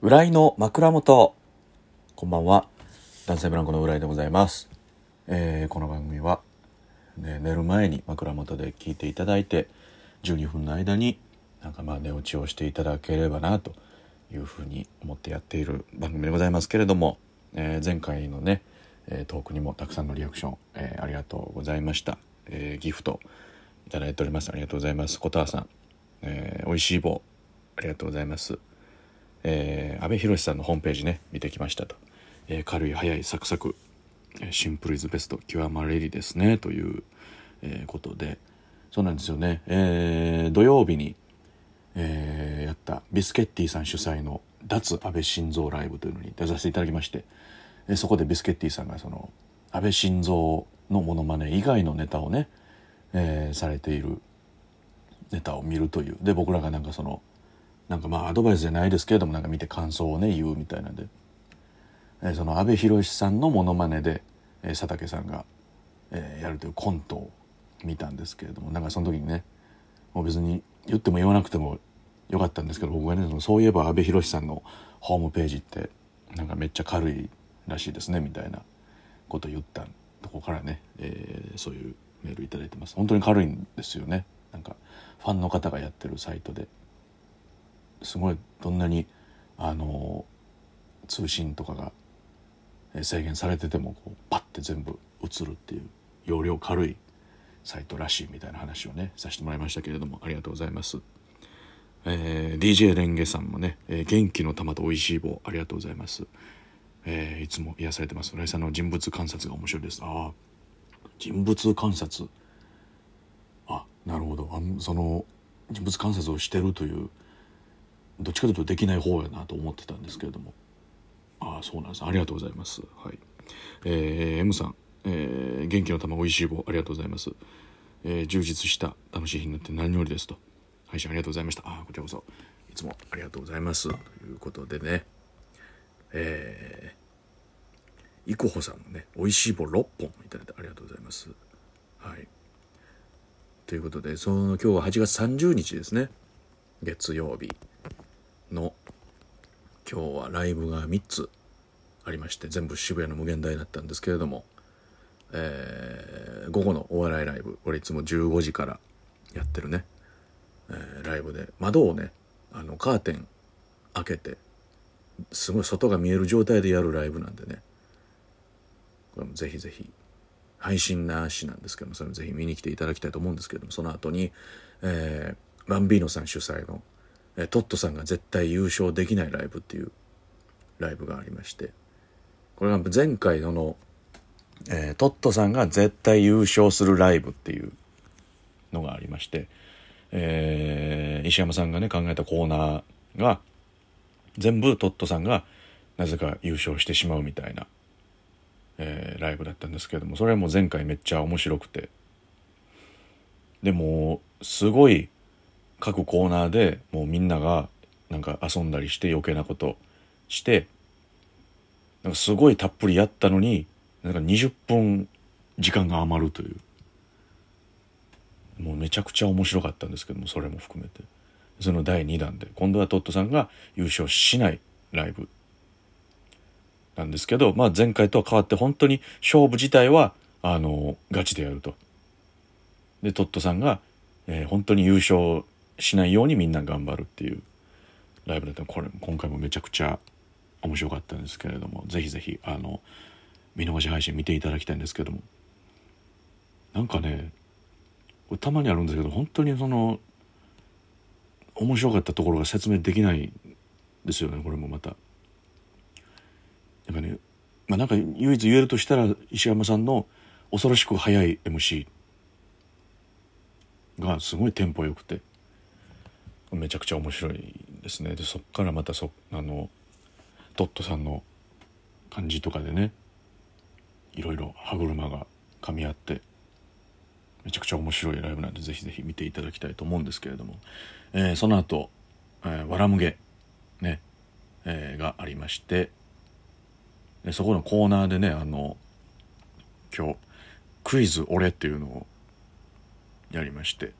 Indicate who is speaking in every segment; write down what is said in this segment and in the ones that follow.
Speaker 1: 浦井の枕元。こんばんは。男性ブランコの浦井でございます、えーこの番組は、ね、寝る前に枕元で聞いていただいて12分の間になんかまあ寝落ちをしていただければなというふうに思ってやっている番組でございますけれども、えー前回のね、えートークにもたくさんのリアクション、えーありがとうございました、えーギフトいただいております。ありがとうございます。小田さん、えー、おいしい棒ありがとうございます。えー、安倍博さんのホームページね見てきましたと、えー軽い早いサクサクシンプルイズベスト極まれりですねという、えーことで。そうなんですよね、えー土曜日に、えーやったビスケッティさん主催の脱安倍晋三ライブというのに出させていただきまして、えーそこでビスケッティさんがその安倍晋三のモノマネ以外のネタをね、えーされているネタを見るという。で僕らがなんかそのなんかまあアドバイスじゃないですけれどもなんか見て感想をね言うみたいなんで、えーその阿部寛さんのモノマネで、えー佐竹さんが、えーやるというコントを見たんですけれどもなんかその時にねもう別に言っても言わなくてもよかったんですけど僕がねそのそういえば阿部寛さんのホームページってなんかめっちゃ軽いらしいですねみたいなこと言ったとこからね、えーそういうメールいただいてます。本当に軽いんですよね。なんかファンの方がやってるサイトで。すごいどんなにあの通信とかがえ制限されててもこうパッて全部映るっていう容量軽いサイトらしいみたいな話をねさせてもらいましたけれどもありがとうございます、えー DJ レンゲさんもね、えー元気の玉と美味しい棒ありがとうございます、えーいつも癒されてます。浦井さんの人物観察が面白いです。ああ人物観察。あなるほど。あその人物観察をしてるというどっちかというとできない方やなと思ってたんですけれども。ああそうなんです。ありがとうございます。はい。えー M さん、えー元気の玉おいしい棒ありがとうございます、えー充実した楽しい日になって何よりですと。配信ありがとうございました。あこちらこそ。いつもありがとうございます。ということでね。えー、いこほさんもねおいしい棒6本いただいてありがとうございます。はい。ということでその今日は8月30日ですね。月曜日。今日はライブが3つありまして全部渋谷の無限大だったんですけれども、えー午後のお笑いライブこれいつも15時からやってるね、えーライブで窓をねあのカーテン開けてすごい外が見える状態でやるライブなんでねこれもぜひぜひ配信なしなんですけどもそれもぜひ見に来ていただきたいと思うんですけどもその後に、えー、バンビーノさん主催の、えトットさんが絶対優勝できないライブっていうライブがありまして。これが前回のの、えートットさんが絶対優勝するライブっていうのがありまして、えー石山さんがね考えたコーナーが全部トットさんがなぜか優勝してしまうみたいな、えーライブだったんですけれどもそれはもう前回めっちゃ面白くて。でもすごい各コーナーでもうみんながなんか遊んだりして余計なことしてなんかすごいたっぷりやったのになんか20分時間が余るというもうめちゃくちゃ面白かったんですけどもそれも含めてその第2弾で今度はトットさんが優勝しないライブなんですけど、まあ、前回とは変わって本当に勝負自体はあのガチでやると。でトットさんが、えー本当に優勝しないようにみんな頑張るっていうライブだったこれ今回もめちゃくちゃ面白かったんですけれどもぜひぜひあの見逃し配信見ていただきたいんですけども。なんかねたまにあるんですけど本当にその面白かったところが説明できないですよねこれもまた。やっぱね、まあ、なんか唯一言えるとしたら石山さんの恐ろしく速い MC がすごいテンポよくて。めちゃくちゃ面白いですね。でそっからまたそあのトットさんの感じとかでねいろいろ歯車が噛み合ってめちゃくちゃ面白いライブなんでぜひぜひ見ていただきたいと思うんですけれども、えーその後、えーわらむげね、えーがありましてでそこのコーナーでねあの今日クイズ俺っていうのをやりまして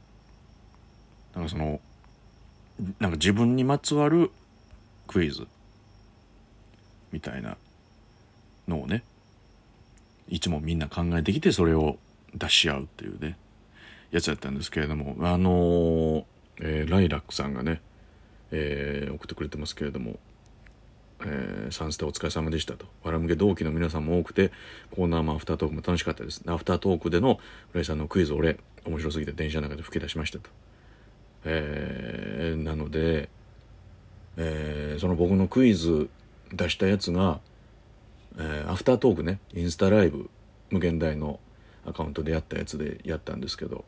Speaker 1: なんかそのなんか自分にまつわるクイズみたいなのをねいつもみんな考えてきてそれを出し合うっていうねやつやったんですけれどもあのー、えー、ライラックさんがね、えー、送ってくれてますけれどもえー、サンステお疲れ様でしたと。わらむけ同期の皆さんも多くて、コーナーもアフタートークも楽しかったです。アフタートークでの浦井さんのクイズ俺、面白すぎて電車の中で吹き出しましたと。えー、なので、えー、その僕のクイズ出したやつが、えー、アフタートークね、インスタライブ、無限大のアカウントでやったやつでやったんですけど、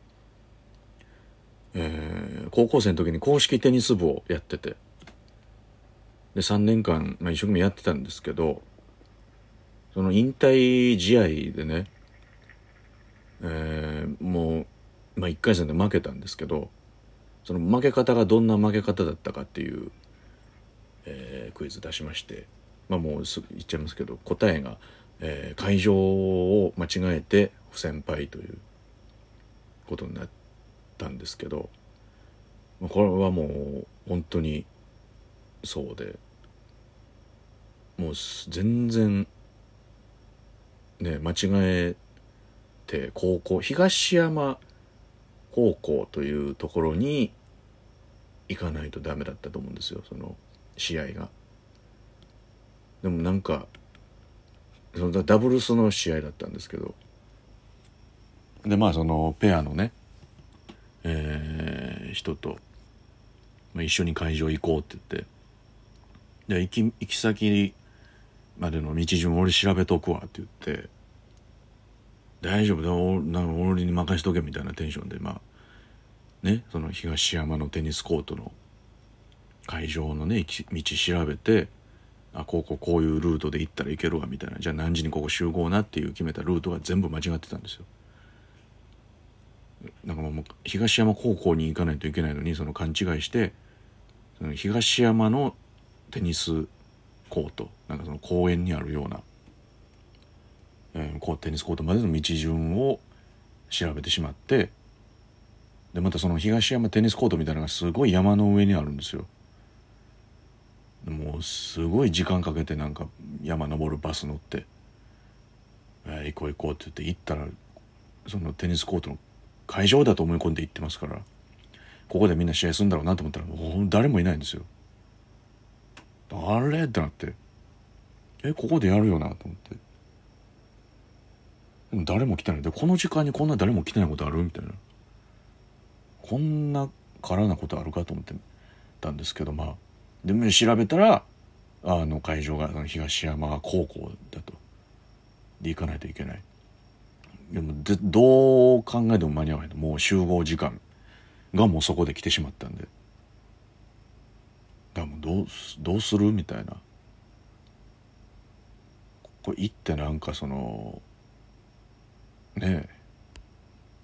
Speaker 1: えー、高校生の時に公式テニス部をやってて、で3年間、まあ、一生懸命やってたんですけどその引退試合でね、えー、もう、まあ、1回戦で負けたんですけどその負け方がどんな負け方だったかっていう、えー、クイズ出しましてまあもうすぐ言っちゃいますけど答えが、えー、会場を間違えて不戦敗ということになったんですけどまあこれはもう本当にそうでもう全然ね間違えて高校東山高校というところに行かないとダメだったと思うんですよその試合が。でもなんかそのダブルスの試合だったんですけど。でまあそのペアのね、えー、人と、まあ、一緒に会場行こうって言って。で行き行き先までの道順俺調べとくわって言って。大丈夫だ俺に任しとけみたいなテンションでまあねその東山のテニスコートの会場のね道調べてあこうこうこういうルートで行ったらいけるわみたいなじゃあ何時にここ集合なっていう決めたルートが全部間違ってたんですよ。なんかもう東山高校に行かないといけないのにその勘違いしてその東山のテニスコートなんかその公園にあるような、えー、こうテニスコートまでの道順を調べてしまってでまたその東山テニスコートみたいなのがすごい山の上にあるんですよ。もうすごい時間かけてなんか山登るバス乗って「えー、行こう行こう」って言って行ったらそのテニスコートの会場だと思い込んで行ってますからここでみんな試合するんだろうなと思ったら誰もいないんですよ。あれってなってえここでやるよなと思って誰も来てない。でこの時間にこんな誰も来てないことあるみたいな。こんな空なことあるかと思ってたんですけどまあでも調べたらあの会場が東山高校だと。で行かないといけない。でもでどう考えても間に合わないもう集合時間がもうそこで来てしまったんで。だもうどうどうするみたいな。これ行ってなんかそのね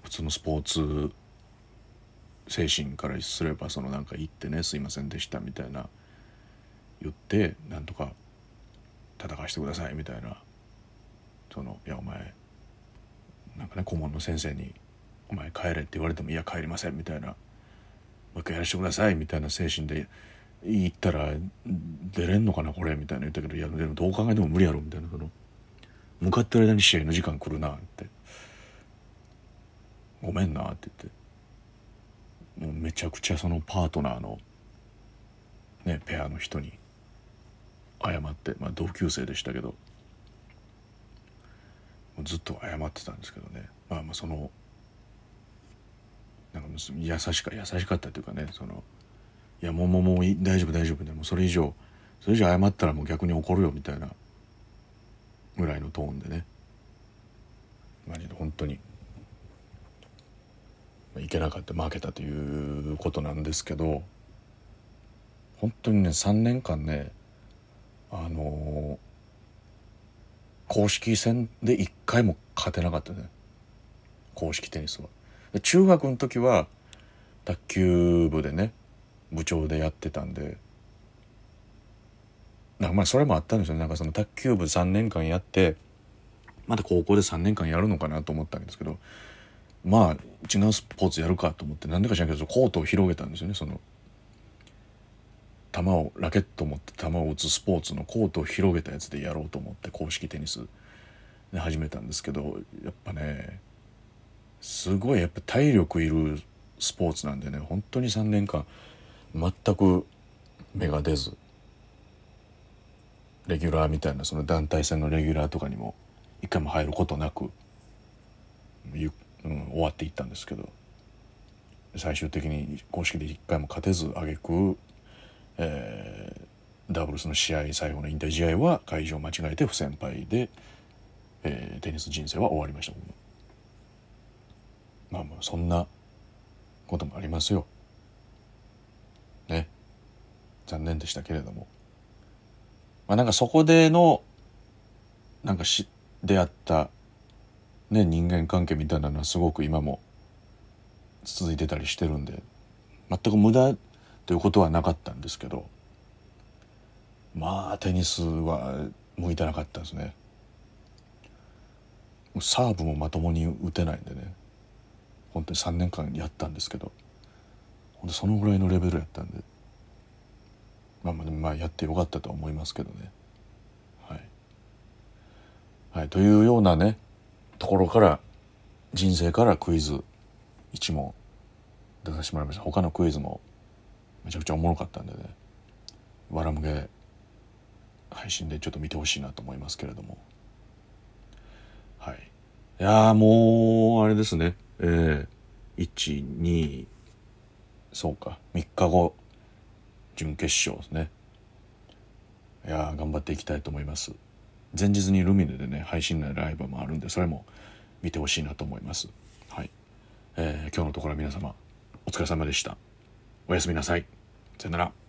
Speaker 1: 普通のスポーツ精神からすればそのなんか行ってねすいませんでしたみたいな言ってなんとか戦わしてくださいみたいなそのいやお前なんかね顧問の先生に「お前帰れ」って言われても「いや帰りません」みたいな「もう一回やらせてください」みたいな精神で行ったら出れんのかなこれみたいな言ったけどいやでもどう考えても無理やろみたいなその向かってる間に試合の時間来るなって。ごめんなって言って。もうめちゃくちゃそのパートナーのねペアの人に謝ってまあ同級生でしたけど。ずっと謝ってたんですけどね。まあまあそのなんか優しか優しかったというかねそのいやもうもうもう大丈夫大丈夫でもそれ以上それ以上謝ったらもう逆に怒るよみたいなぐらいのトーンでね。マジで本当に。いけなかった負けたということなんですけど本当にね3年間ねあの、公式戦で1回も勝てなかったね公式テニスは。中学の時は卓球部でね部長でやってたんでなんかまあそれもあったんですよなんかその卓球部3年間やってまた高校で3年間やるのかなと思ったんですけどまあ違うスポーツやるかと思ってなんでか知らんけどコートを広げたんですよね。その球をラケットを持って球を打つスポーツのコートを広げたやつでやろうと思って公式テニス。で始めたんですけどやっぱねすごいやっぱ体力いるスポーツなんでね本当に3年間全く芽が出ずレギュラーみたいなその団体戦のレギュラーとかにも一回も入ることなくゆっ、うん、終わっていったんですけど最終的に公式で一回も勝てず挙句、えー、ダブルスの試合最後の引退試合は会場間違えて不戦敗で、えー、テニス人生は終わりました。まあまあそんなこともありますよ。ね。残念でしたけれども。まあなんかそこでのなんかし出会ったね人間関係みたいなのはすごく今も続いてたりしてるんで全く無駄ということはなかったんですけどまあテニスは向いてなかったですね。サーブもまともに打てないんでね。本当に3年間やったんですけど本当そのぐらいのレベルやったんでまあまあやってよかったとは思いますけどね。はい、はい、というようなねところから人生からクイズ1問出させてもらいました。他のクイズもめちゃくちゃおもろかったんでね。わらむげ配信でちょっと見てほしいなと思いますけれども。はい。いやもうあれですね。えー、12そうか。3日後。準決勝ですね。いや頑張っていきたいと思います。前日にルミネでね配信内ライブもあるんでそれも見てほしいなと思います。はい、えー、今日のところは皆様お疲れ様でした。おやすみなさい。さよなら。